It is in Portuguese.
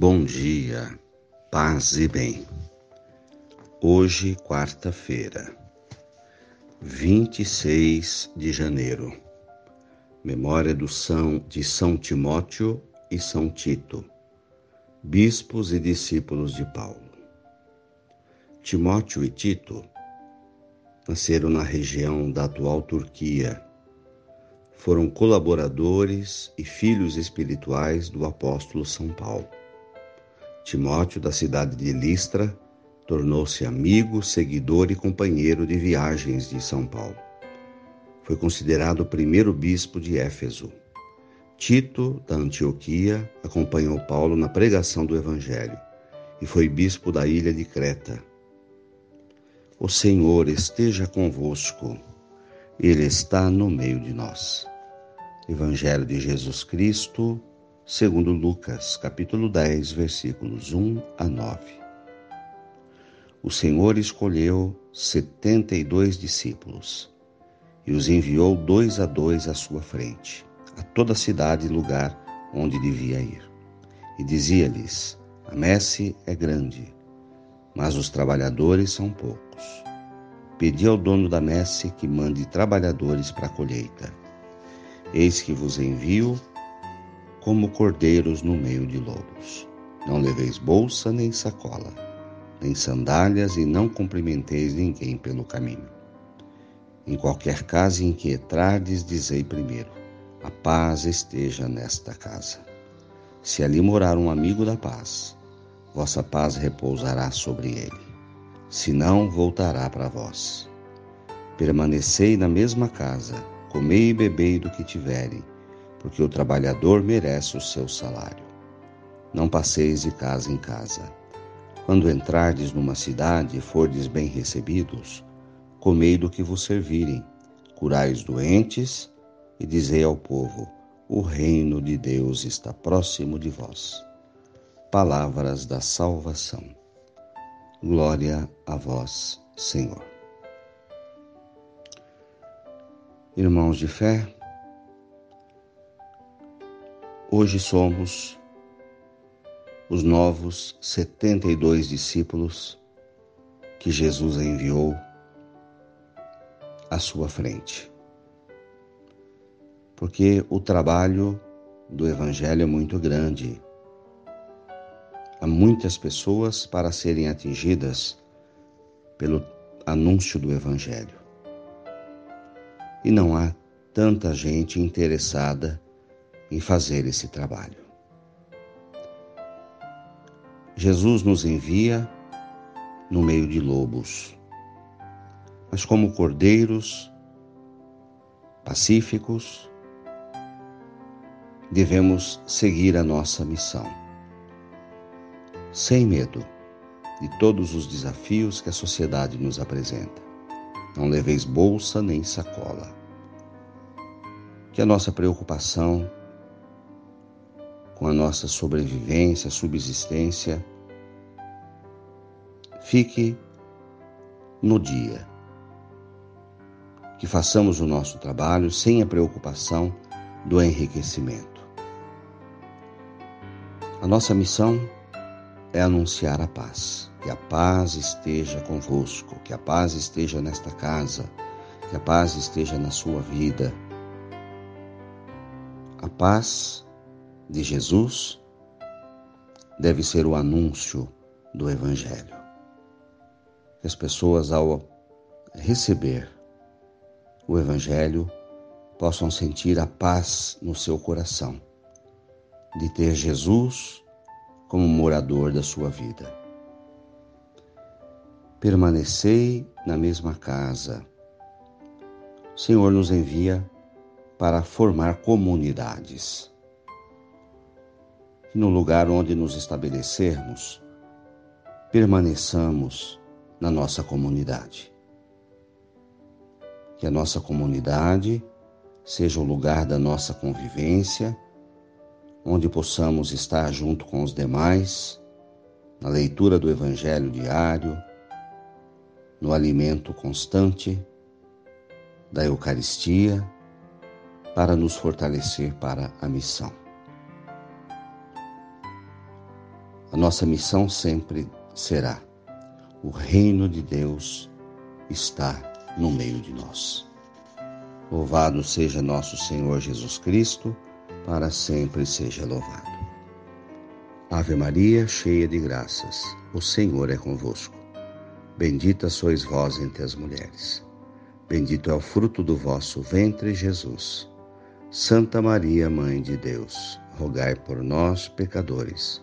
Bom dia, paz e bem. Hoje, quarta-feira, 26 de janeiro, memória do São, de São Timóteo e São Tito, bispos e discípulos de Paulo. Timóteo e Tito nasceram na região da atual Turquia. Foram colaboradores e filhos espirituais do apóstolo São Paulo. Timóteo, da cidade de Listra, tornou-se amigo, seguidor e companheiro de viagens de São Paulo. Foi considerado o primeiro bispo de Éfeso. Tito, da Antioquia, acompanhou Paulo na pregação do Evangelho e foi bispo da ilha de Creta. O Senhor esteja convosco, Ele está no meio de nós. Evangelho de Jesus Cristo, segundo Lucas, capítulo 10, versículos 1 a 9. O Senhor escolheu setenta e dois discípulos e os enviou dois a dois à sua frente, a toda cidade e lugar onde devia ir. E dizia-lhes: A messe é grande, mas os trabalhadores são poucos. Pedi ao dono da messe que mande trabalhadores para a colheita. Eis que vos envio como cordeiros no meio de lobos. Não leveis bolsa nem sacola, nem sandálias, e não cumprimenteis ninguém pelo caminho. Em qualquer casa em que entrardes, dizei primeiro: A paz esteja nesta casa. Se ali morar um amigo da paz, vossa paz repousará sobre ele. Se não, voltará para vós. Permanecei na mesma casa, comei e bebei do que tiverem porque o trabalhador merece o seu salário. Não passeis de casa em casa. Quando entrardes numa cidade e fordes bem recebidos, comei do que vos servirem, curai os doentes e dizei ao povo: o reino de Deus está próximo de vós. Palavras da salvação. Glória a vós, Senhor. Irmãos de fé, Hoje somos os novos 72 discípulos que Jesus enviou à sua frente. Porque o trabalho do Evangelho é muito grande. Há muitas pessoas para serem atingidas pelo anúncio do Evangelho. E não há tanta gente interessada em fazer esse trabalho. Jesus nos envia no meio de lobos, mas como cordeiros pacíficos, devemos seguir a nossa missão, sem medo de todos os desafios que a sociedade nos apresenta. Não leveis bolsa nem sacola. Que a nossa preocupação com a nossa sobrevivência, subsistência, fique no dia. Que façamos o nosso trabalho sem a preocupação do enriquecimento. A nossa missão é anunciar a paz. Que a paz esteja convosco, que a paz esteja nesta casa, que a paz esteja na sua vida. A paz de Jesus deve ser o anúncio do Evangelho. Que as pessoas, ao receber o Evangelho, possam sentir a paz no seu coração, de ter Jesus como morador da sua vida. Permanecei na mesma casa. O Senhor nos envia para formar comunidades que no lugar onde nos estabelecermos, permaneçamos na nossa comunidade. Que a nossa comunidade seja o lugar da nossa convivência, onde possamos estar junto com os demais, na leitura do Evangelho diário, no alimento constante da Eucaristia, para nos fortalecer para a missão. A nossa missão sempre será: o reino de Deus está no meio de nós. Louvado seja nosso Senhor Jesus Cristo, para sempre seja louvado. Ave Maria, cheia de graças, o Senhor é convosco. Bendita sois vós entre as mulheres. Bendito é o fruto do vosso ventre, Jesus. Santa Maria, Mãe de Deus, rogai por nós, pecadores,